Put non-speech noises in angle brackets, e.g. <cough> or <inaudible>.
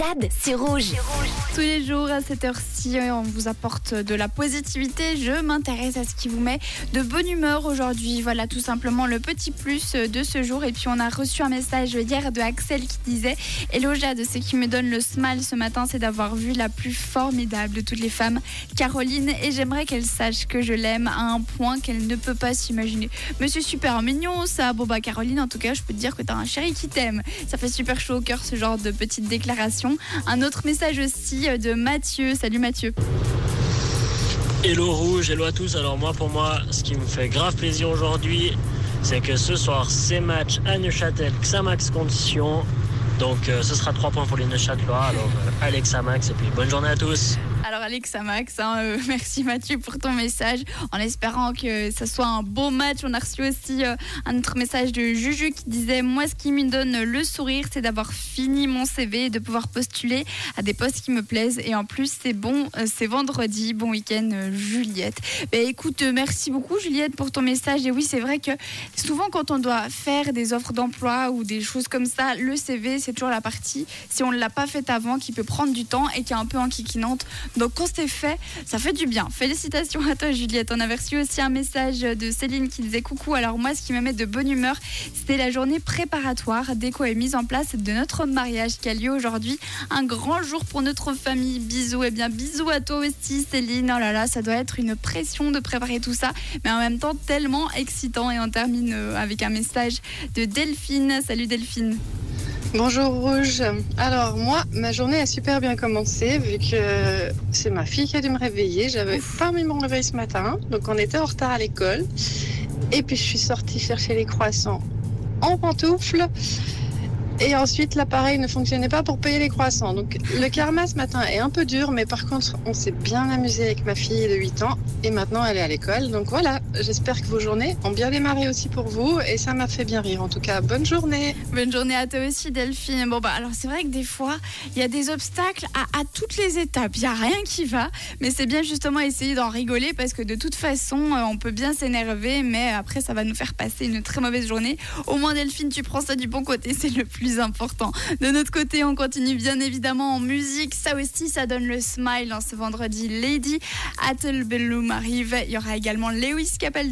Jade, c'est rouge. Tous les jours à cette heure-ci, on vous apporte de la positivité. Je m'intéresse à ce qui vous met de bonne humeur aujourd'hui. Voilà tout simplement le petit plus de ce jour. Et puis on a reçu un message hier de Axel qui disait Hello Jade, ce qui me donne le smile ce matin, c'est d'avoir vu la plus formidable de toutes les femmes, Caroline. Et j'aimerais qu'elle sache que je l'aime à un point qu'elle ne peut pas s'imaginer. Mais c'est super mignon ça. Bon bah Caroline, en tout cas, je peux te dire que t'as un chéri qui t'aime. Ça fait super chaud au cœur ce genre de petite déclaration. Un autre message aussi de Mathieu. Salut Mathieu. Hello Rouge, hello à tous. Alors moi pour moi, ce qui me fait grave plaisir aujourd'hui, c'est que ce soir c'est match à Neuchâtel, Xamax condition. Donc euh, ce sera 3 points pour les Neuchâtelois. Alors euh, Alex Xamax et puis bonne journée à tous. Alors Alex Max, hein, euh, <laughs> merci Mathieu pour ton message. En espérant que ça soit un beau match, on a reçu aussi euh, un autre message de Juju qui disait moi ce qui me donne le sourire, c'est d'avoir fini mon CV et de pouvoir postuler à des postes qui me plaisent. Et en plus c'est bon, euh, c'est vendredi, bon week-end Juliette. Ben écoute, merci beaucoup Juliette pour ton message. Et oui c'est vrai que souvent quand on doit faire des offres d'emploi ou des choses comme ça, le CV c'est toujours la partie si on ne l'a pas fait avant qui peut prendre du temps et qui est un peu enquiquinante. Donc quand c'est fait, ça fait du bien. Félicitations à toi Juliette. On a reçu aussi un message de Céline qui disait coucou. Alors moi ce qui me met de bonne humeur, c'était la journée préparatoire déco et mise en place de notre mariage qui a lieu aujourd'hui. Un grand jour pour notre famille. Bisous et eh bien bisous à toi aussi Céline. Oh là là, ça doit être une pression de préparer tout ça, mais en même temps tellement excitant. Et on termine euh, avec un message de Delphine. Salut Delphine. Bonjour Rouge. Alors moi, ma journée a super bien commencé vu que c'est ma fille qui a dû me réveiller. J'avais pas mis mon réveil ce matin, donc on était en retard à l'école. Et puis je suis sortie chercher les croissants en pantoufles. Et ensuite, l'appareil ne fonctionnait pas pour payer les croissants. Donc, le karma ce matin est un peu dur, mais par contre, on s'est bien amusé avec ma fille de 8 ans. Et maintenant, elle est à l'école. Donc voilà, j'espère que vos journées ont bien démarré aussi pour vous. Et ça m'a fait bien rire. En tout cas, bonne journée. Bonne journée à toi aussi, Delphine. Bon, bah, alors c'est vrai que des fois, il y a des obstacles à, à toutes les étapes. Il n'y a rien qui va. Mais c'est bien justement essayer d'en rigoler parce que de toute façon, euh, on peut bien s'énerver. Mais après, ça va nous faire passer une très mauvaise journée. Au moins, Delphine, tu prends ça du bon côté. C'est le plus important. De notre côté, on continue bien évidemment en musique. Ça aussi, ça donne le smile en ce vendredi. Lady Attlebellum arrive. Il y aura également Lewis Capel